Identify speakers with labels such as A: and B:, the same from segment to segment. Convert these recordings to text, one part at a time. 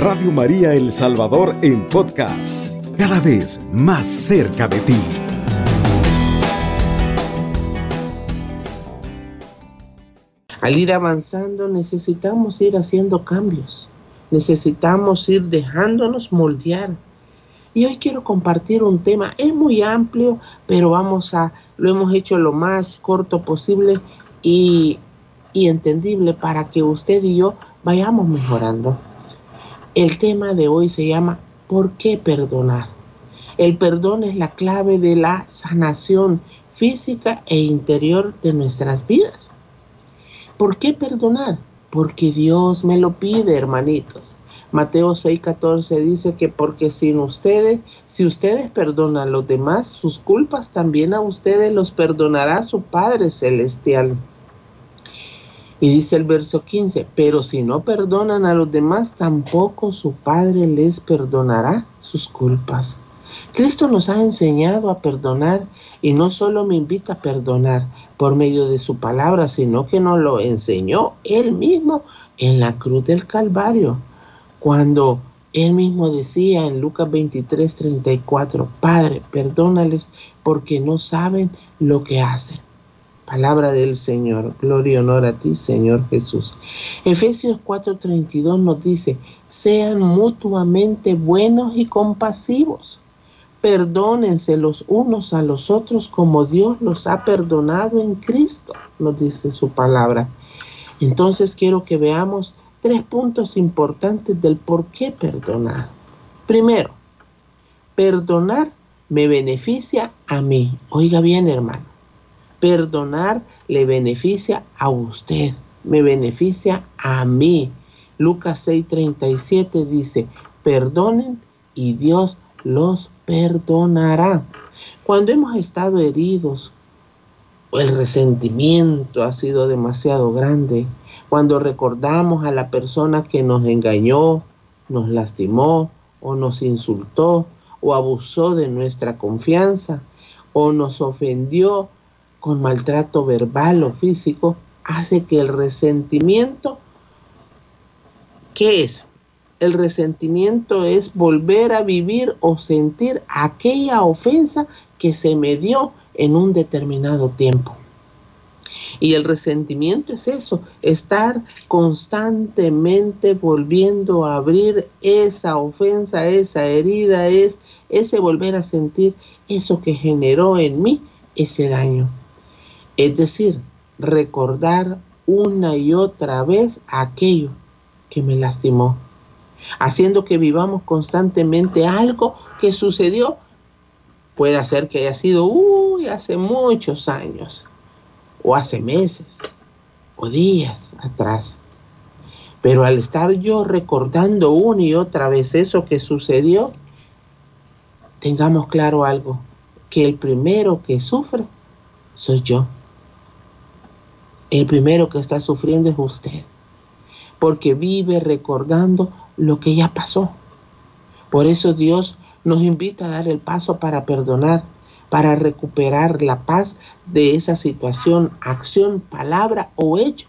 A: Radio María El Salvador en podcast, cada vez más cerca de ti.
B: Al ir avanzando necesitamos ir haciendo cambios, necesitamos ir dejándonos moldear. Y hoy quiero compartir un tema, es muy amplio, pero vamos a, lo hemos hecho lo más corto posible y, y entendible para que usted y yo vayamos mejorando. El tema de hoy se llama ¿Por qué perdonar? El perdón es la clave de la sanación física e interior de nuestras vidas. ¿Por qué perdonar? Porque Dios me lo pide, hermanitos. Mateo 6:14 dice que porque sin ustedes, si ustedes perdonan a los demás sus culpas, también a ustedes los perdonará su Padre Celestial. Y dice el verso 15, pero si no perdonan a los demás, tampoco su Padre les perdonará sus culpas. Cristo nos ha enseñado a perdonar y no solo me invita a perdonar por medio de su palabra, sino que nos lo enseñó Él mismo en la cruz del Calvario, cuando Él mismo decía en Lucas 23, 34, Padre, perdónales porque no saben lo que hacen. Palabra del Señor. Gloria y honor a ti, Señor Jesús. Efesios 4:32 nos dice, sean mutuamente buenos y compasivos Perdónense los unos a los otros como Dios los ha perdonado en Cristo, nos dice su palabra. Entonces quiero que veamos tres puntos importantes del por qué perdonar. Primero, perdonar me beneficia a mí. Oiga bien, hermano. Perdonar le beneficia a usted, me beneficia a mí. Lucas 6:37 dice, perdonen y Dios los perdonará. Cuando hemos estado heridos, o el resentimiento ha sido demasiado grande, cuando recordamos a la persona que nos engañó, nos lastimó o nos insultó o abusó de nuestra confianza o nos ofendió con maltrato verbal o físico, hace que el resentimiento, ¿qué es? El resentimiento es volver a vivir o sentir aquella ofensa que se me dio en un determinado tiempo. Y el resentimiento es eso, estar constantemente volviendo a abrir esa ofensa, esa herida, es ese volver a sentir eso que generó en mí ese daño. Es decir, recordar una y otra vez aquello que me lastimó haciendo que vivamos constantemente algo que sucedió. Puede ser que haya sido, uy, hace muchos años, o hace meses, o días atrás. Pero al estar yo recordando una y otra vez eso que sucedió, tengamos claro algo, que el primero que sufre soy yo. El primero que está sufriendo es usted, porque vive recordando lo que ya pasó. Por eso Dios nos invita a dar el paso para perdonar, para recuperar la paz de esa situación, acción, palabra o hecho.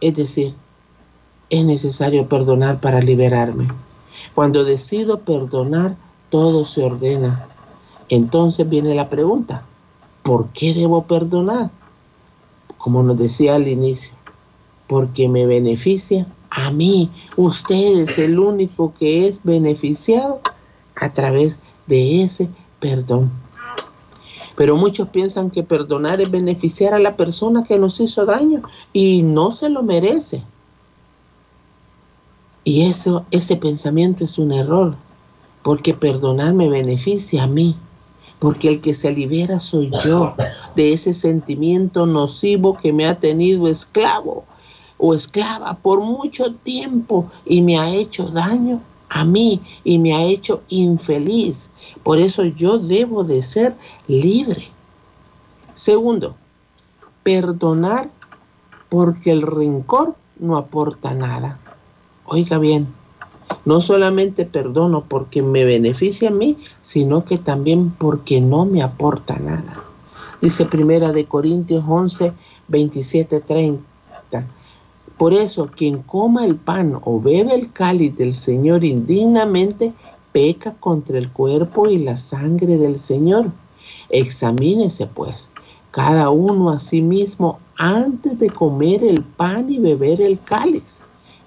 B: Es decir, es necesario perdonar para liberarme. Cuando decido perdonar, todo se ordena. Entonces viene la pregunta, ¿por qué debo perdonar? Como nos decía al inicio, porque me beneficia a mí. Usted es el único que es beneficiado a través de ese perdón. Pero muchos piensan que perdonar es beneficiar a la persona que nos hizo daño y no se lo merece. Y eso, ese pensamiento es un error, porque perdonar me beneficia a mí, porque el que se libera soy yo de ese sentimiento nocivo que me ha tenido esclavo o esclava por mucho tiempo y me ha hecho daño a mí y me ha hecho infeliz. Por eso yo debo de ser libre. Segundo, perdonar porque el rencor no aporta nada. Oiga bien, no solamente perdono porque me beneficia a mí, sino que también porque no me aporta nada. Dice Primera de Corintios 11, 27, 30 Por eso, quien coma el pan o bebe el cáliz del Señor indignamente, peca contra el cuerpo y la sangre del Señor. Examínese pues cada uno a sí mismo antes de comer el pan y beber el cáliz,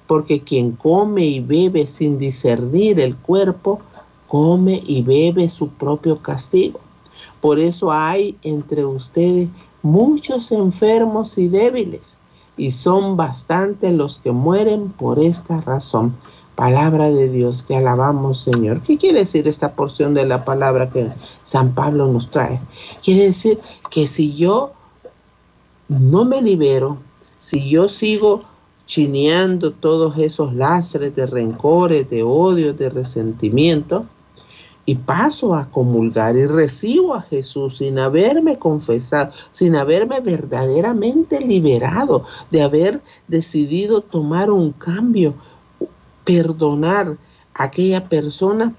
B: porque quien come y bebe sin discernir el cuerpo, come y bebe su propio castigo. Por eso hay entre ustedes muchos enfermos y débiles, y son bastantes los que mueren por esta razón. Palabra de Dios, te alabamos Señor. ¿Qué quiere decir esta porción de la palabra que San Pablo nos trae? Quiere decir que si yo no me libero, si yo sigo chineando todos esos lastres de rencores, de odio, de resentimiento, y paso a comulgar y recibo a Jesús sin haberme confesado, sin haberme verdaderamente liberado, de haber decidido tomar un cambio, perdonar a aquella persona,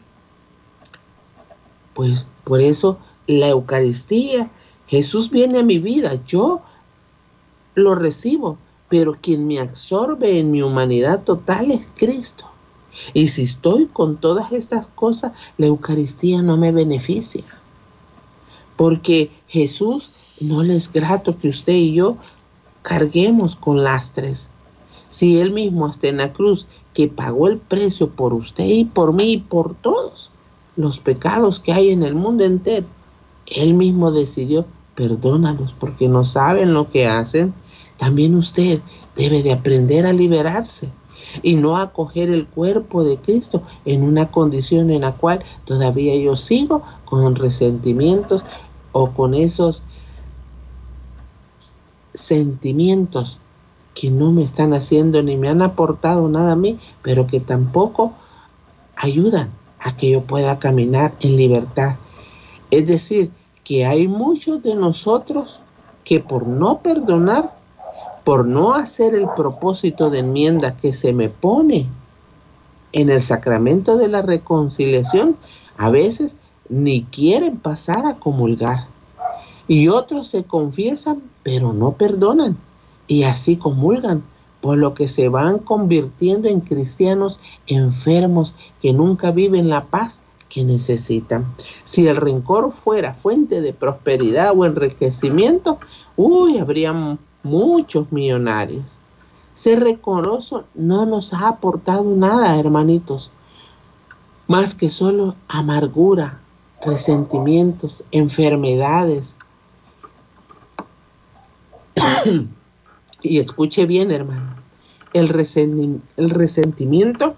B: pues por eso la Eucaristía, Jesús viene a mi vida, yo lo recibo, pero quien me absorbe en mi humanidad total es Cristo. Y si estoy con todas estas cosas, la Eucaristía no me beneficia. Porque Jesús no le es grato que usted y yo carguemos con lastres. Si Él mismo hasta en la cruz que pagó el precio por usted y por mí y por todos los pecados que hay en el mundo entero. Él mismo decidió, perdónalos porque no saben lo que hacen. También usted debe de aprender a liberarse y no acoger el cuerpo de Cristo en una condición en la cual todavía yo sigo con resentimientos o con esos sentimientos que no me están haciendo ni me han aportado nada a mí, pero que tampoco ayudan a que yo pueda caminar en libertad. Es decir, que hay muchos de nosotros que por no perdonar, por no hacer el propósito de enmienda que se me pone en el sacramento de la reconciliación, a veces ni quieren pasar a comulgar. Y otros se confiesan, pero no perdonan y así comulgan, por lo que se van convirtiendo en cristianos enfermos que nunca viven la paz que necesitan. Si el rencor fuera fuente de prosperidad o enriquecimiento, uy, habría muchos millonarios. Ser rencoroso no nos ha aportado nada, hermanitos, más que solo amargura, resentimientos, enfermedades. Y escuche bien, hermano. El, resentimiento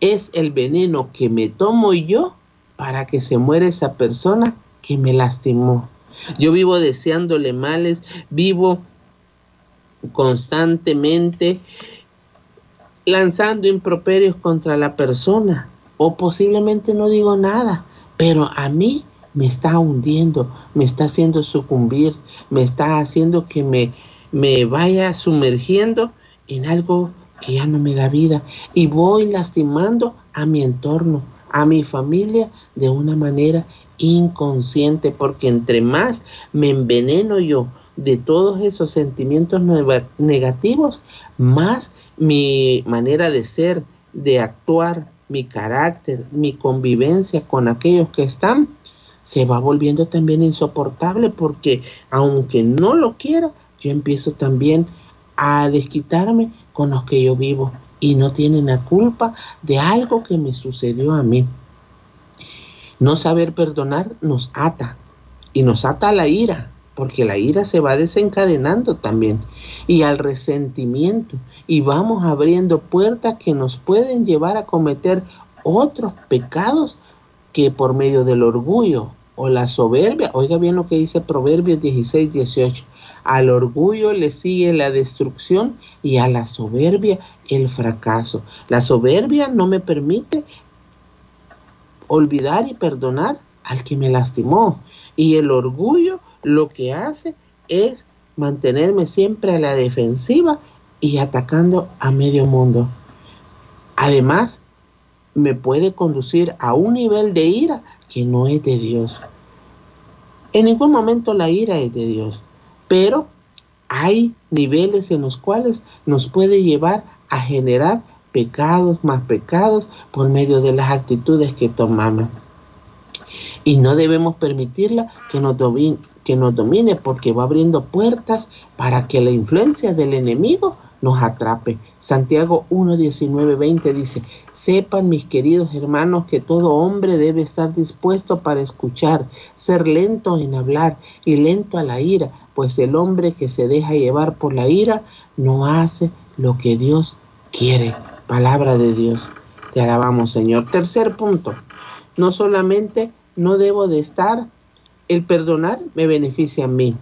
B: es el veneno que me tomo yo para que se muera esa persona que me lastimó. Yo vivo deseándole males, vivo constantemente lanzando improperios contra la persona o posiblemente no digo nada, pero a mí me está hundiendo, me está haciendo sucumbir, me está haciendo que me, me vaya sumergiendo en algo que ya no me da vida y voy lastimando a mi entorno, a mi familia de una manera inconsciente, porque entre más me enveneno yo de todos esos sentimientos negativos, más mi manera de ser, de actuar, mi carácter, mi convivencia con aquellos que están, se va volviendo también insoportable porque aunque no lo quiera, yo empiezo también a desquitarme con los que yo vivo y no tienen la culpa de algo que me sucedió a mí. No saber perdonar nos ata y nos ata a la ira, porque la ira se va desencadenando también y al resentimiento y vamos abriendo puertas que nos pueden llevar a cometer otros pecados que por medio del orgullo o la soberbia, oiga bien lo que dice Proverbios 16, 18, al orgullo le sigue la destrucción y a la soberbia el fracaso. La soberbia no me permite olvidar y perdonar al que me lastimó. Y el orgullo lo que hace es mantenerme siempre a la defensiva y atacando a medio mundo. Además, me puede conducir a un nivel de ira que no es de Dios. En ningún momento la ira es de Dios, pero hay niveles en los cuales nos puede llevar a generar pecados más pecados por medio de las actitudes que tomamos. Y no debemos permitirla que nos, domine, que nos domine porque va abriendo puertas para que la influencia del enemigo nos atrape. Santiago 1, 19, 20 dice, sepan mis queridos hermanos que todo hombre debe estar dispuesto para escuchar, ser lento en hablar y lento a la ira, pues el hombre que se deja llevar por la ira no hace lo que Dios quiere. Palabra de Dios. Te alabamos, Señor. Tercer punto. No solamente no debo de estar, el perdonar me beneficia a mí.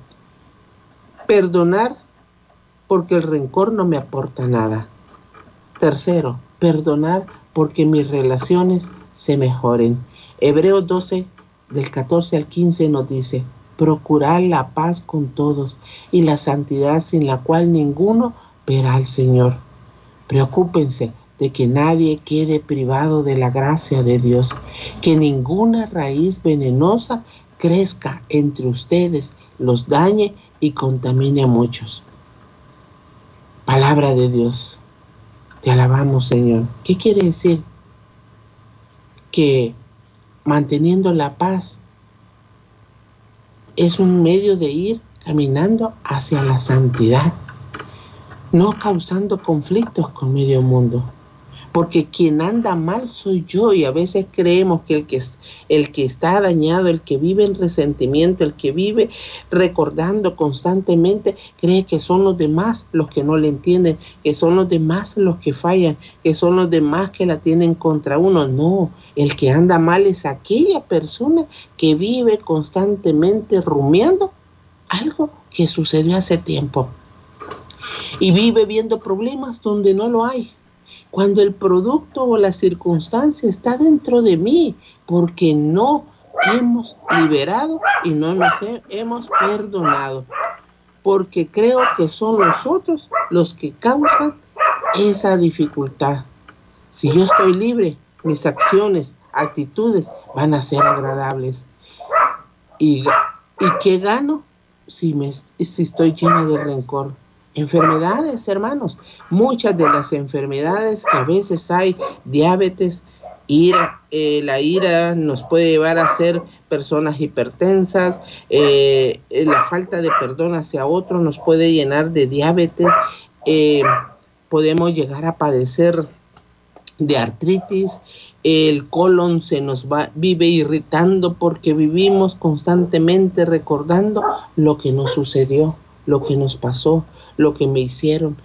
B: Perdonar porque el rencor no me aporta nada. Tercero, perdonar porque mis relaciones se mejoren. Hebreos 12, del 14 al 15 nos dice, procurar la paz con todos y la santidad sin la cual ninguno verá al Señor. Preocúpense de que nadie quede privado de la gracia de Dios, que ninguna raíz venenosa crezca entre ustedes, los dañe y contamine a muchos. Palabra de Dios. Te alabamos, Señor. ¿Qué quiere decir? Que manteniendo la paz es un medio de ir caminando hacia la santidad, no causando conflictos con medio mundo porque quien anda mal soy yo y a veces creemos que el que, el que está dañado, el que vive en resentimiento, el que vive recordando constantemente, cree que son los demás los que no le entienden, que son los demás los que fallan, que son los demás que la tienen contra uno. No, el que anda mal es aquella persona que vive constantemente rumiando algo que sucedió hace tiempo y vive viendo problemas donde no lo hay cuando el producto o la circunstancia está dentro de mí, porque no hemos liberado y no nos hemos perdonado, porque creo que son los otros los que causan esa dificultad. Si yo estoy libre, mis acciones, actitudes van a ser agradables. ¿Y, y qué gano si, me, si estoy lleno de rencor? Enfermedades, hermanos, muchas de las enfermedades que a veces hay, diabetes, ira, eh, la ira nos puede llevar a ser personas hipertensas, eh, la falta de perdón hacia otro nos puede llenar de diabetes, eh, podemos llegar a padecer de artritis, el colon se nos va, vive irritando porque vivimos constantemente recordando lo que nos sucedió, lo que nos pasó, lo que me hicieron.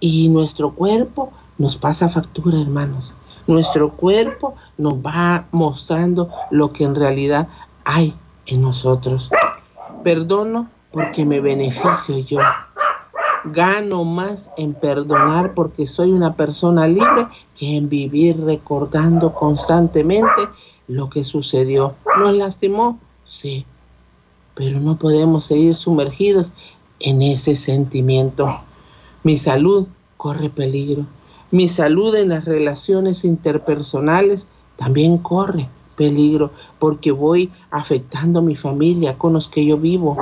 B: Y nuestro cuerpo nos pasa factura, hermanos. Nuestro cuerpo nos va mostrando lo que en realidad hay en nosotros. Perdono porque me beneficio yo. Gano más en perdonar porque soy una persona libre que en vivir recordando constantemente lo que sucedió. ¿Nos lastimó? Sí. Pero no podemos seguir sumergidos en ese sentimiento. Mi salud corre peligro. Mi salud en las relaciones interpersonales también corre peligro porque voy afectando a mi familia con los que yo vivo.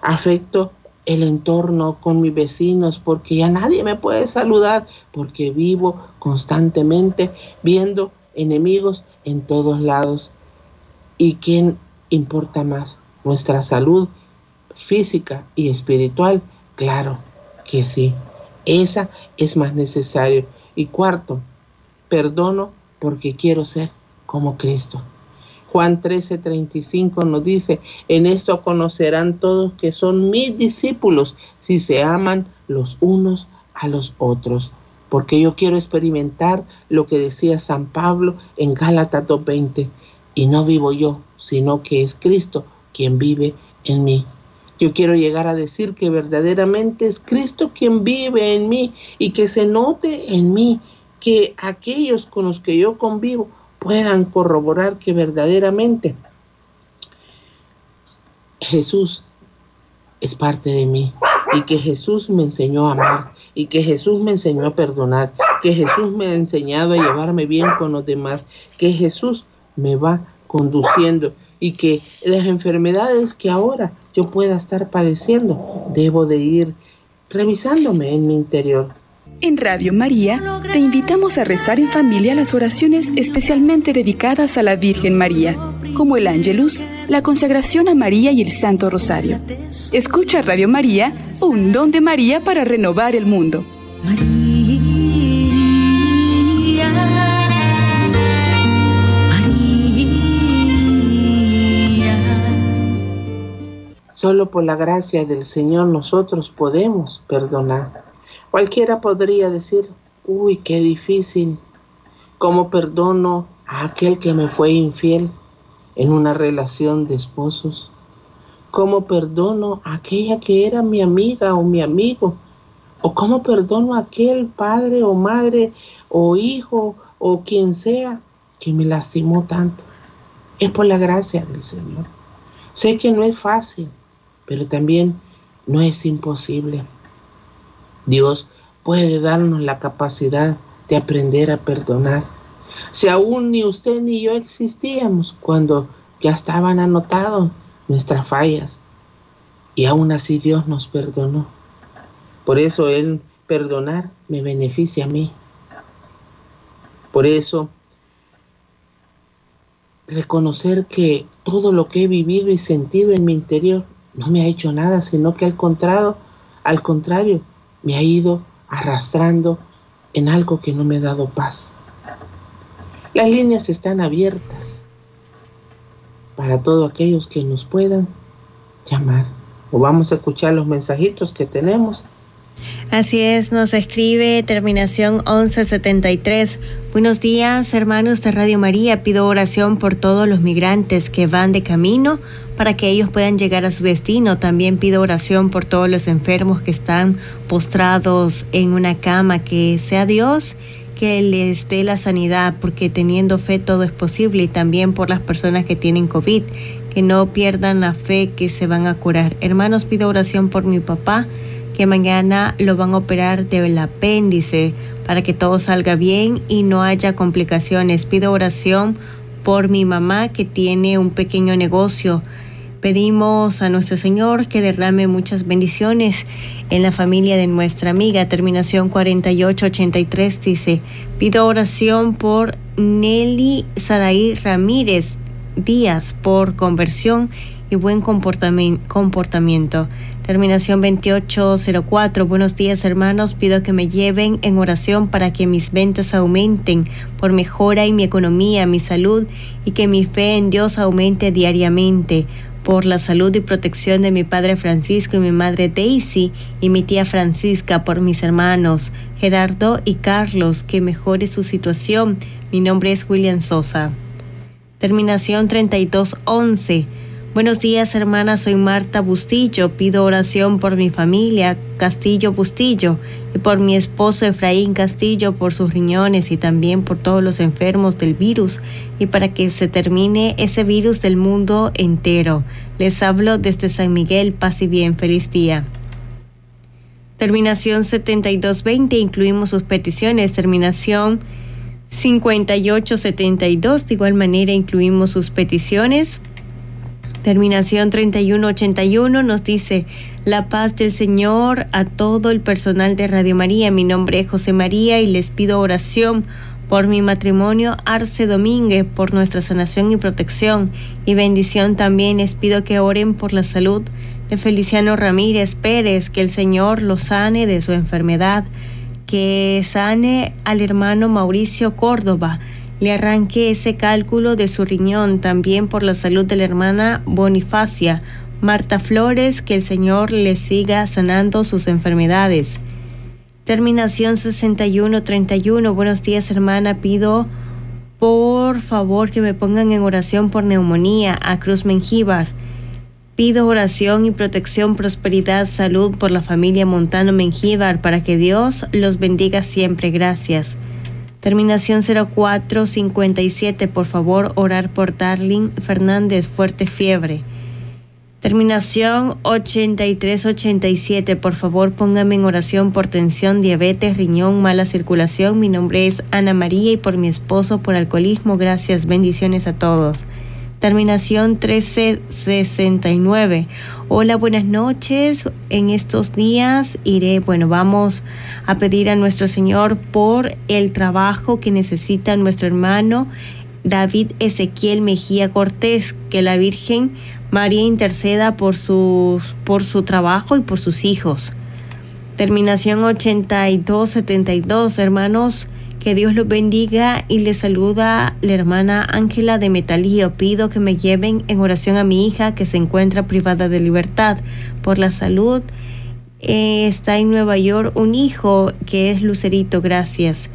B: Afecto el entorno con mis vecinos porque ya nadie me puede saludar porque vivo constantemente viendo enemigos en todos lados. ¿Y quién importa más? Nuestra salud física y espiritual? Claro que sí. Esa es más necesario. Y cuarto, perdono porque quiero ser como Cristo. Juan 13:35 nos dice, en esto conocerán todos que son mis discípulos si se aman los unos a los otros. Porque yo quiero experimentar lo que decía San Pablo en Gálatas 2:20. Y no vivo yo, sino que es Cristo quien vive en mí. Yo quiero llegar a decir que verdaderamente es Cristo quien vive en mí y que se note en mí que aquellos con los que yo convivo puedan corroborar que verdaderamente Jesús es parte de mí y que Jesús me enseñó a amar y que Jesús me enseñó a perdonar, que Jesús me ha enseñado a llevarme bien con los demás, que Jesús me va conduciendo y que las enfermedades que ahora yo pueda estar padeciendo, debo de ir revisándome en mi interior.
C: En Radio María te invitamos a rezar en familia las oraciones especialmente dedicadas a la Virgen María, como el Ángelus, la consagración a María y el Santo Rosario. Escucha Radio María, un don de María para renovar el mundo.
B: Solo por la gracia del Señor nosotros podemos perdonar. Cualquiera podría decir, uy, qué difícil. ¿Cómo perdono a aquel que me fue infiel en una relación de esposos? ¿Cómo perdono a aquella que era mi amiga o mi amigo? ¿O cómo perdono a aquel padre o madre o hijo o quien sea que me lastimó tanto? Es por la gracia del Señor. Sé que no es fácil, pero también no es imposible. Dios puede darnos la capacidad de aprender a perdonar. Si aún ni usted ni yo existíamos cuando ya estaban anotados nuestras fallas y aún así Dios nos perdonó. Por eso Él perdonar me beneficia a mí. Por eso reconocer que todo lo que he vivido y sentido en mi interior no me ha hecho nada, sino que al contrario, al contrario, me ha ido arrastrando en algo que no me ha dado paz. Las líneas están abiertas para todos aquellos que nos puedan llamar o vamos a escuchar los mensajitos que tenemos
D: Así es, nos escribe terminación 1173. Buenos días, hermanos de Radio María. Pido oración por todos los migrantes que van de camino para que ellos puedan llegar a su destino. También pido oración por todos los enfermos que están postrados en una cama. Que sea Dios que les dé la sanidad, porque teniendo fe todo es posible. Y también por las personas que tienen COVID, que no pierdan la fe que se van a curar. Hermanos, pido oración por mi papá que mañana lo van a operar del apéndice para que todo salga bien y no haya complicaciones. Pido oración por mi mamá que tiene un pequeño negocio. Pedimos a nuestro Señor que derrame muchas bendiciones en la familia de nuestra amiga. Terminación 4883 dice, pido oración por Nelly Saraí Ramírez Díaz por conversión y buen comportamiento. Terminación 2804. Buenos días hermanos. Pido que me lleven en oración para que mis ventas aumenten por mejora en mi economía, mi salud y que mi fe en Dios aumente diariamente por la salud y protección de mi padre Francisco y mi madre Daisy y mi tía Francisca, por mis hermanos Gerardo y Carlos, que mejore su situación. Mi nombre es William Sosa. Terminación 3211. Buenos días, hermana. Soy Marta Bustillo. Pido oración por mi familia, Castillo Bustillo, y por mi esposo Efraín Castillo, por sus riñones y también por todos los enfermos del virus, y para que se termine ese virus del mundo entero. Les hablo desde San Miguel. Paz y bien. Feliz día. Terminación 7220. Incluimos sus peticiones. Terminación 5872. De igual manera, incluimos sus peticiones. Terminación 3181 nos dice, la paz del Señor a todo el personal de Radio María. Mi nombre es José María y les pido oración por mi matrimonio Arce Domínguez, por nuestra sanación y protección. Y bendición también les pido que oren por la salud de Feliciano Ramírez Pérez, que el Señor lo sane de su enfermedad, que sane al hermano Mauricio Córdoba le arranque ese cálculo de su riñón, también por la salud de la hermana Bonifacia, Marta Flores, que el Señor le siga sanando sus enfermedades. Terminación 6131. Buenos días, hermana. Pido por favor que me pongan en oración por neumonía a Cruz Mengíbar. Pido oración y protección, prosperidad, salud por la familia Montano Mengíbar para que Dios los bendiga siempre. Gracias. Terminación 0457, por favor, orar por Darling Fernández, fuerte fiebre. Terminación 8387, por favor, póngame en oración por tensión, diabetes, riñón, mala circulación. Mi nombre es Ana María y por mi esposo por alcoholismo. Gracias, bendiciones a todos. Terminación 1369. Hola, buenas noches. En estos días iré, bueno, vamos a pedir a nuestro Señor por el trabajo que necesita nuestro hermano David Ezequiel Mejía Cortés, que la Virgen María interceda por, sus, por su trabajo y por sus hijos. Terminación 8272, hermanos. Que Dios los bendiga y les saluda la hermana Ángela de Metalío. Pido que me lleven en oración a mi hija que se encuentra privada de libertad por la salud. Eh, está en Nueva York un hijo que es Lucerito. Gracias.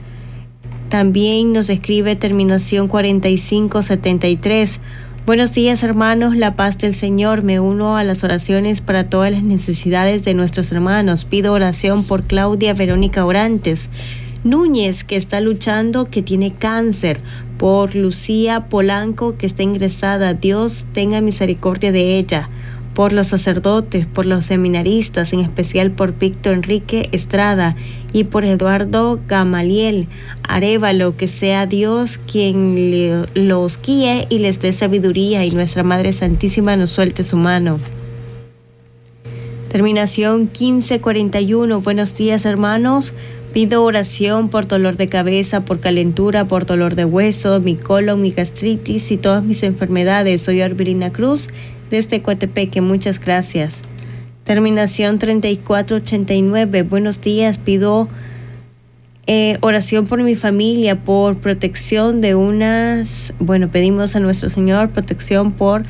D: También nos escribe terminación 4573. Buenos días hermanos, la paz del Señor. Me uno a las oraciones para todas las necesidades de nuestros hermanos. Pido oración por Claudia Verónica Orantes. Núñez, que está luchando, que tiene cáncer, por Lucía Polanco, que está ingresada. Dios tenga misericordia de ella. Por los sacerdotes, por los seminaristas, en especial por Víctor Enrique Estrada y por Eduardo Gamaliel Arevalo, que sea Dios quien los guíe y les dé sabiduría y nuestra Madre Santísima nos suelte su mano. Terminación 1541. Buenos días hermanos. Pido oración por dolor de cabeza, por calentura, por dolor de hueso, mi colon, mi gastritis y todas mis enfermedades. Soy Arbelina Cruz desde Coatepeque. Muchas gracias. Terminación 3489. Buenos días. Pido eh, oración por mi familia, por protección de unas. Bueno, pedimos a nuestro Señor protección por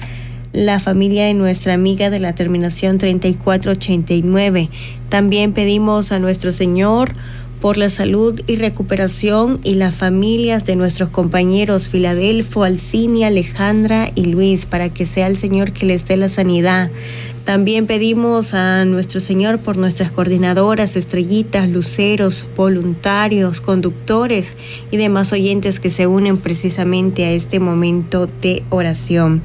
D: la familia de nuestra amiga de la terminación 3489. También pedimos a nuestro Señor por la salud y recuperación y las familias de nuestros compañeros Filadelfo, Alcinia, Alejandra y Luis, para que sea el Señor que les dé la sanidad. También pedimos a nuestro Señor por nuestras coordinadoras, estrellitas, luceros, voluntarios, conductores y demás oyentes que se unen precisamente a este momento de oración.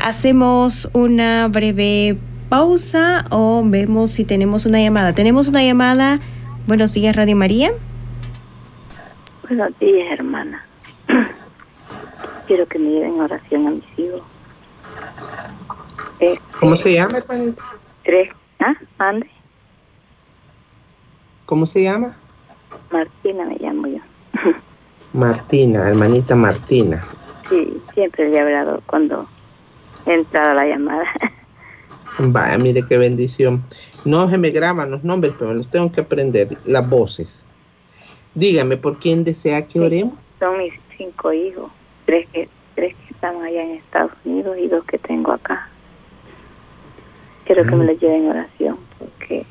D: Hacemos una breve pausa o vemos si tenemos una llamada. Tenemos una llamada. Buenos días, Radio María.
E: Buenos días, hermana. Quiero que me lleven oración a mis hijos.
B: Este, ¿Cómo se llama, hermanita?
E: Tres. ¿Ah? ¿Ande?
B: ¿Cómo se llama?
E: Martina me llamo yo.
B: Martina, hermanita Martina.
E: Sí, siempre le he hablado cuando he entrado a la llamada.
B: Vaya, mire qué bendición. No se me graban los nombres, pero los tengo que aprender, las voces. Dígame, ¿por quién desea que oremos?
E: Son mis cinco hijos, tres que, tres que están allá en Estados Unidos y dos que tengo acá. Quiero que me los lleven en oración, porque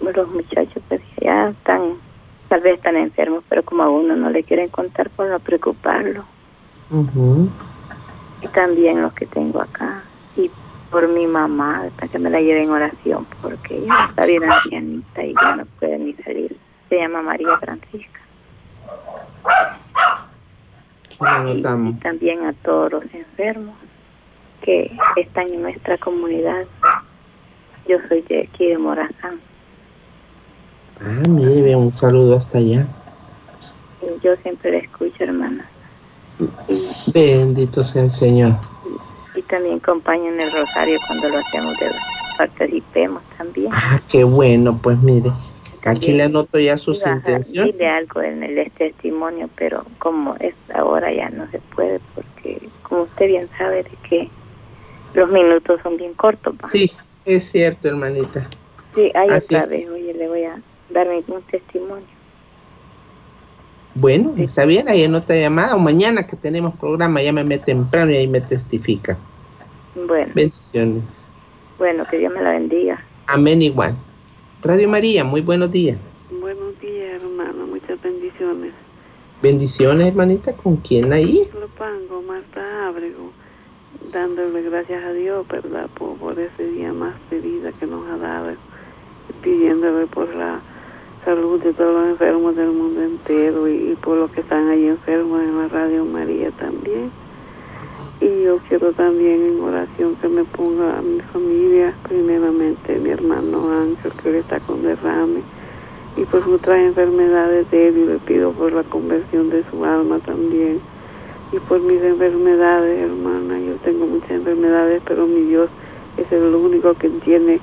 E: los muchachos pues ya están, tal vez están enfermos, pero como a uno no le quieren contar por no preocuparlo. Y también los que tengo acá por mi mamá, para que me la lleve en oración, porque ella está bien ancianita y ya no puede ni salir. Se llama María Francisca. Y, también a todos los enfermos que están en nuestra comunidad. Yo soy de aquí de Morazán.
B: Ah, mire, un saludo hasta allá.
E: Yo siempre la escucho, hermana.
B: Bendito sea el Señor
E: y también acompañan el rosario cuando lo hacemos, de, participemos también.
B: Ah, qué bueno, pues mire, aquí le anoto ya sus intenciones.
E: Dile algo en el testimonio, pero como es ahora ya no se puede, porque como usted bien sabe de que los minutos son bien cortos.
B: Sí, es cierto, hermanita.
E: Sí, ahí otra vez, oye, le voy a dar un testimonio.
B: Bueno, está bien, ahí en otra llamada o mañana que tenemos programa, llámeme temprano y ahí me testifica.
E: Bueno.
B: Bendiciones.
E: Bueno, que Dios me la bendiga.
B: Amén igual. Radio María, muy buenos días.
F: Buenos días, hermano, muchas bendiciones.
B: Bendiciones, hermanita, ¿con quién ahí?
F: Lo pango, Marta Ábrego, dándole gracias a Dios, ¿verdad? Por, por ese día más de vida que nos ha dado, pidiéndole por la salud de todos los enfermos del mundo entero y, por los que están ahí enfermos en la Radio María también. Y yo quiero también en oración que me ponga a mi familia, primeramente mi hermano Ángel, que está con derrame, y por otras enfermedades de él, y le pido por la conversión de su alma también. y por mis enfermedades, hermana. Yo tengo muchas enfermedades, pero mi Dios es el único que tiene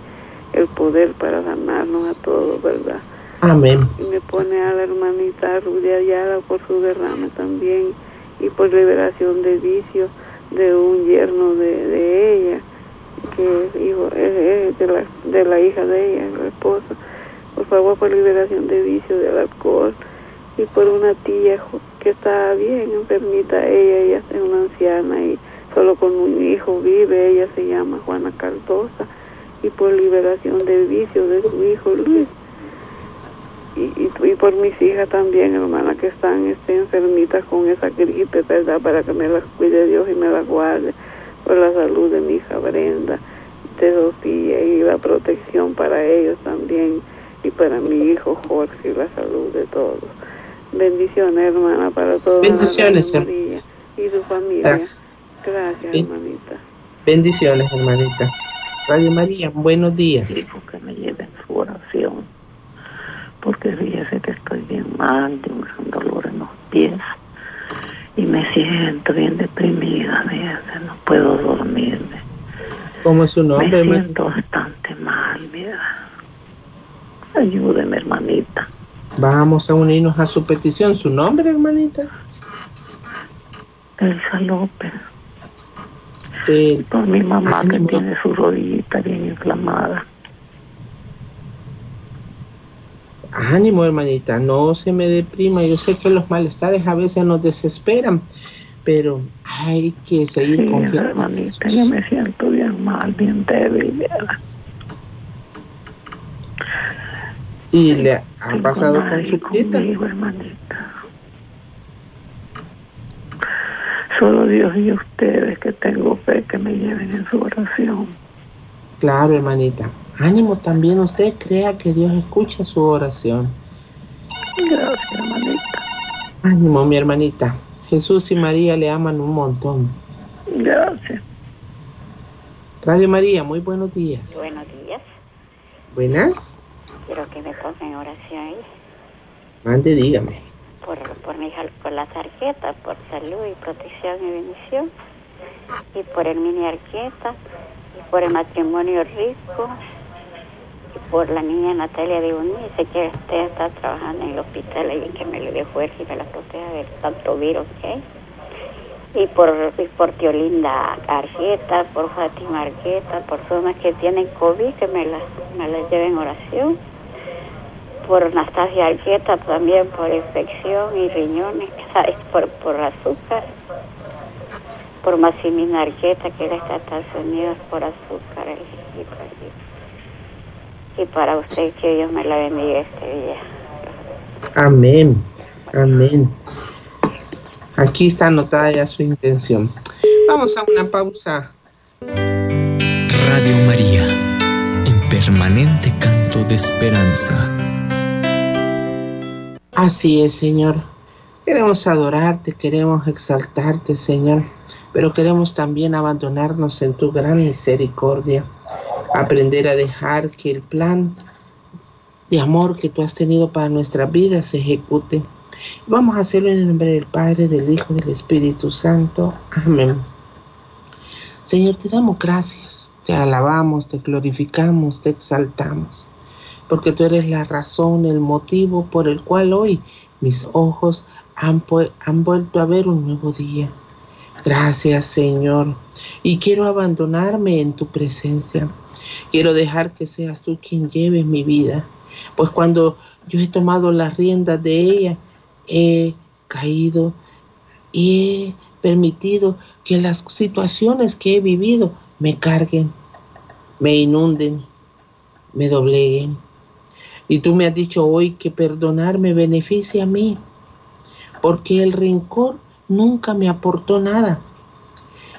F: el poder para sanarnos a todos, ¿verdad?
B: Amén.
F: Y me pone a la hermanita Rudia Ayala por su derrame también y por liberación de vicio de un yerno de, ella, que es hijo es, de, la, de la hija de ella, la esposa. Por favor, por liberación de vicio del alcohol y por una tía que está bien enfermita, ella, ella es una anciana y solo con un hijo vive, ella se llama Juana Cardosa, y por liberación del vicio de su hijo Luis. Y, y, por mis hijas también, hermana, que están este, enfermitas con esa gripe, ¿verdad? Para que me las cuide Dios y me las guarde. Por la salud de mi hija Brenda, de Sofía y la protección para ellos también. Y para mi hijo Jorge y la salud de todos. Bendiciones, hermana, para todos.
B: Bendiciones,
F: María y su familia. Gracias, hermanita.
B: Bendiciones, hermanita. Radio María, buenos días.
G: Dijo que me lleven su oración, porque fíjese que estoy bien mal, de un gran dolor en los pies y me siento bien deprimida, fíjese, no puedo dormirme.
B: ¿Cómo es su nombre,
G: Me siento bastante mal, mira. Ayúdeme, hermanita.
B: Vamos a unirnos a su petición. ¿Su nombre, hermanita?
G: Elsa López.
B: El-
G: Por mi mamá que tiene su rodillita bien inflamada.
B: Ánimo, hermanita, no se me deprima. Yo sé que los malestares a veces nos desesperan, pero hay que seguir
G: Sí,
B: confiando
G: hermanita, yo me siento bien mal, bien débil, mira.
B: Y le ha
G: Tengo
B: pasado con su
G: hermanita. Solo Dios y ustedes que tengo fe que me lleven en su oración.
B: Claro, hermanita. Ánimo también usted crea que Dios escucha su oración.
G: Gracias, hermanita.
B: Ánimo, mi hermanita. Jesús y María le aman un montón.
G: Gracias.
B: Radio María, muy buenos días.
H: Buenos días.
B: Buenas.
H: Quiero que me pongan oración ahí
B: Mande, dígame.
H: por, por mi hija, por la tarjeta, por salud y protección y bendición. Y por el mini arqueta, y por el matrimonio rico, por la niña Natalia de Unice, que usted está trabajando en el hospital y que me le dé fuerza y me la proteja de tanto virus que hay. Y por, y por tío Linda Arqueta, por Fátima Arqueta, por personas que tienen COVID, que me las, me las lleven oración. Por Anastasia Arqueta también, por infección y riñones, ¿sabes? Por, por azúcar. Por Maximina Arqueta, que está en Estados Unidos, por azúcar. Y, para usted, que Dios me la bendiga este día.
B: Amén. Amén. Aquí está anotada ya su intención. Vamos a una pausa.
I: Radio María, en permanente canto de esperanza.
B: Así es, Señor. Queremos adorarte, queremos exaltarte, Señor, pero queremos también abandonarnos en tu gran misericordia, aprender a dejar que el plan de amor que tú has tenido para nuestra vida se ejecute. Vamos a hacerlo en el nombre del Padre, del Hijo y del Espíritu Santo. Amén. Señor, te damos gracias, te alabamos, te glorificamos, te exaltamos, porque tú eres la razón, el motivo por el cual hoy mis ojos han, han vuelto a ver un nuevo día. Gracias, Señor. Y quiero abandonarme en tu presencia. Quiero dejar que seas tú quien lleve mi vida. Pues cuando yo he tomado las riendas de ella, he caído y he permitido que las situaciones que he vivido me carguen, me inunden, me dobleguen. Y tú me has dicho hoy que perdonar me beneficia a mí, porque el rencor nunca me aportó nada.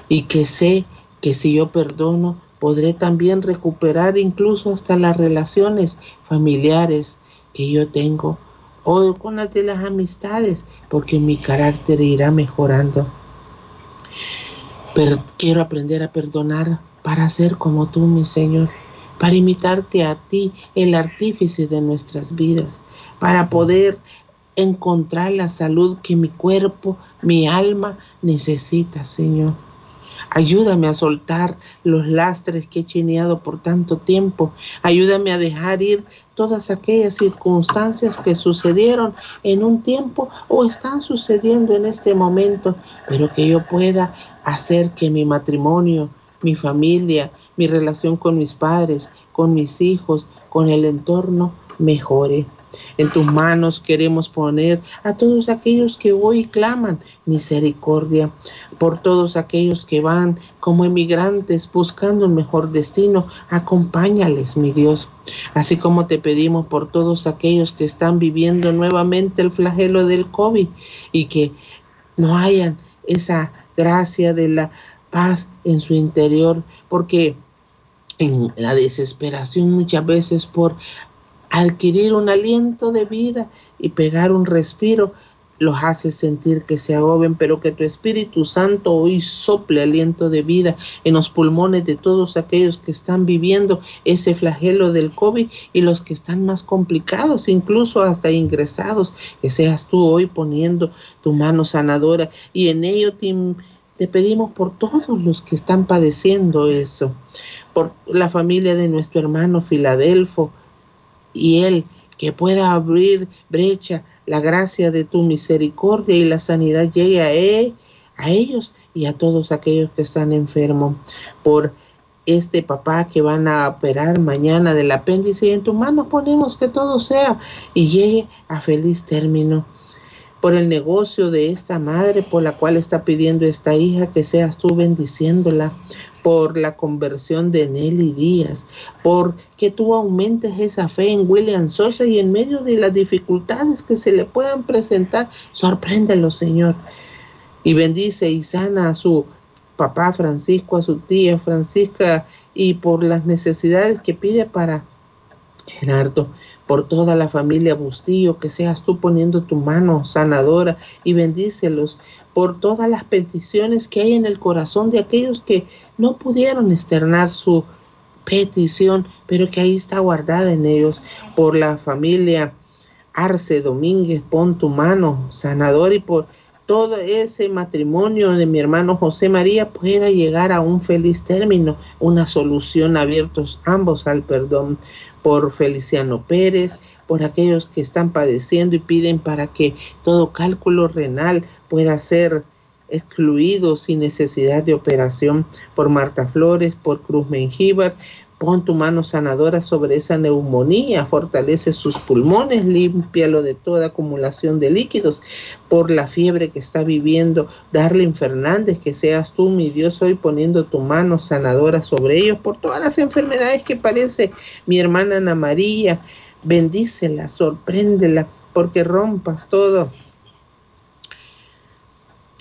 B: Y que sé que si yo perdono, podré también recuperar incluso hasta las relaciones familiares que yo tengo o con las de las amistades, porque mi carácter irá mejorando. Quiero aprender a perdonar para ser como tú, mi Señor, para imitarte a ti, el artífice de nuestras vidas, para poder encontrar la salud que mi cuerpo Mi alma necesita, Señor. Ayúdame a soltar los lastres que he chineado por tanto tiempo. Ayúdame a dejar ir todas aquellas circunstancias que sucedieron en un tiempo o están sucediendo en este momento, pero que yo pueda hacer que mi matrimonio, mi familia, mi relación con mis padres, con mis hijos, con el entorno mejore. En tus manos queremos poner a todos aquellos que hoy claman misericordia, por todos aquellos que van como emigrantes buscando un mejor destino. Acompáñales, mi Dios. Así como te pedimos por todos aquellos que están viviendo nuevamente el flagelo del COVID y que no hayan esa gracia de la paz en su interior, porque en la desesperación muchas veces por adquirir un aliento de vida y pegar un respiro, los hace sentir que se agoben, pero que tu Espíritu Santo hoy sople aliento de vida en los pulmones de todos aquellos que están viviendo ese flagelo del COVID y los que están más complicados, incluso hasta ingresados, que seas tú hoy poniendo tu mano sanadora. Y en ello te pedimos por todos los que están padeciendo eso, por la familia de nuestro hermano Filadelfo, y Él que pueda abrir brecha, la gracia de tu misericordia y la sanidad llegue a, él, a ellos y a todos aquellos que están enfermos. Por este papá que van a operar mañana del apéndice y en tu mano ponemos que todo sea y llegue a feliz término. Por el negocio de esta madre por la cual está pidiendo esta hija que seas tú bendiciéndola por la conversión de Nelly Díaz, por que tú aumentes esa fe en William Sosa y en medio de las dificultades que se le puedan presentar, sorpréndelo, Señor. Y bendice y sana a su papá Francisco, a su tía Francisca y por las necesidades que pide para Gerardo, por toda la familia Bustillo, que seas tú poniendo tu mano sanadora y bendícelos por todas las peticiones que hay en el corazón de aquellos que no pudieron externar su petición, pero que ahí está guardada en ellos, por la familia Arce Domínguez, pon tu mano sanador y por todo ese matrimonio de mi hermano José María pueda llegar a un feliz término, una solución abiertos ambos al perdón por Feliciano Pérez, por aquellos que están padeciendo y piden para que todo cálculo renal pueda ser excluido sin necesidad de operación, por Marta Flores, por Cruz Mengíbar, Pon tu mano sanadora sobre esa neumonía, fortalece sus pulmones, límpialo de toda acumulación de líquidos por la fiebre que está viviendo. Darlin Fernández, que seas tú, mi Dios, hoy poniendo tu mano sanadora sobre ellos por todas las enfermedades que parece mi hermana Ana María. Bendícela, sorpréndela, porque rompas todo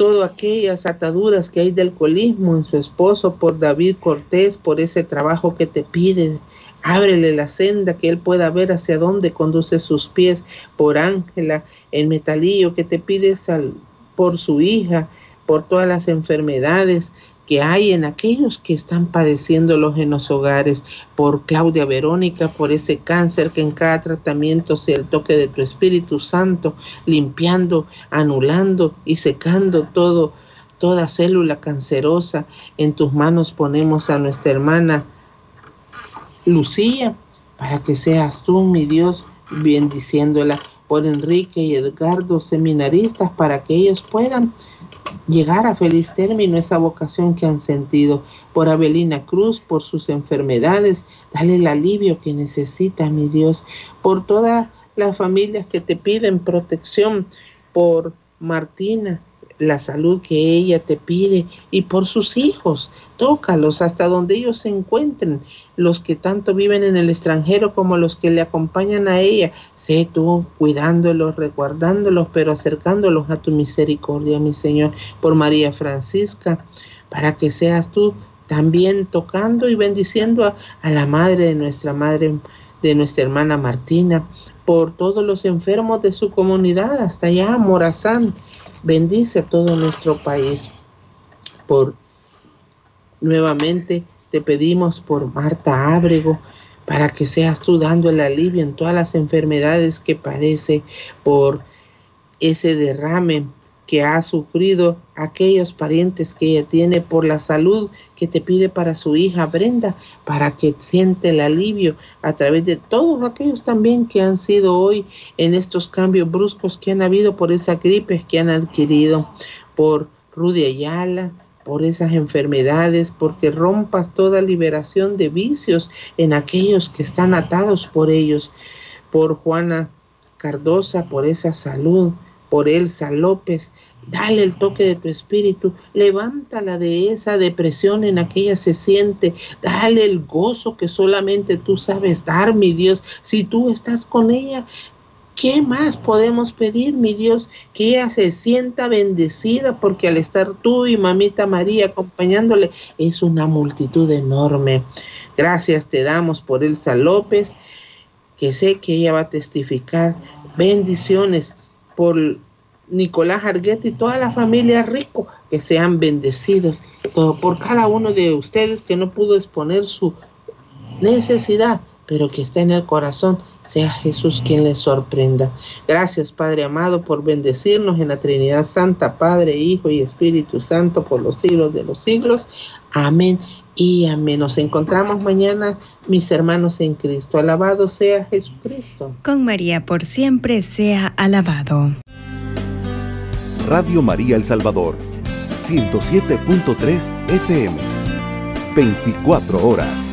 B: todas aquellas ataduras que hay del alcoholismo en su esposo, por David Cortés, por ese trabajo que te pide. Ábrele la senda que él pueda ver hacia dónde conduce sus pies. Por Ángela, el metalillo que te pide por su hija, por todas las enfermedades que hay en aquellos que están padeciéndolos en los hogares, por Claudia Verónica, por ese cáncer que en cada tratamiento sea el toque de tu Espíritu Santo, limpiando, anulando y secando todo, toda célula cancerosa. En tus manos ponemos a nuestra hermana Lucía, para que seas tú, mi Dios, bendiciéndola por Enrique y Edgardo, seminaristas, para que ellos puedan llegar a feliz término esa vocación que han sentido. Por Abelina Cruz, por sus enfermedades, dale el alivio que necesita, mi Dios. Por todas las familias que te piden protección, por Martina, la salud que ella te pide y por sus hijos. Tócalos hasta donde ellos se encuentren, los que tanto viven en el extranjero como los que le acompañan a ella. Sé tú cuidándolos, resguardándolos, pero acercándolos a tu misericordia, mi Señor, por María Francisca, para que seas tú también tocando y bendiciendo a, la madre de nuestra madre, de nuestra hermana Martina, por todos los enfermos de su comunidad, hasta allá, Morazán, Bendice a todo nuestro país. Por nuevamente te pedimos por Marta Ábrego para que seas tú dando el alivio en todas las enfermedades que padece por ese derrame que ha sufrido, aquellos parientes que ella tiene por la salud que te pide para su hija Brenda, para que siente el alivio a través de todos aquellos también que han sido hoy en estos cambios bruscos que han habido por esa gripe que han adquirido, por Rudy Ayala, por esas enfermedades, porque rompas toda liberación de vicios en aquellos que están atados por ellos, por Juana Cardosa, por esa salud, por Elsa López, dale el toque de tu espíritu, levántala de esa depresión en aquella se siente, dale el gozo que solamente tú sabes dar, mi Dios, si tú estás con ella, ¿Qué más podemos pedir, mi Dios? Que ella se sienta bendecida porque al estar tú y mamita María acompañándole es una multitud enorme. Gracias te damos por Elsa López, que sé que ella va a testificar bendiciones por Nicolás Arguete y toda la familia Rico, que sean bendecidos. Todo por cada uno de ustedes que no pudo exponer su necesidad, pero que está en el corazón sea Jesús quien les sorprenda. Gracias, Padre amado, por bendecirnos en la Trinidad Santa, Padre, Hijo y Espíritu Santo, por los siglos de los siglos. Amén y amén. Nos encontramos mañana, mis hermanos en Cristo. Alabado sea Jesucristo.
D: Con María por siempre sea alabado.
A: Radio María El Salvador, 107.3 FM, 24 horas.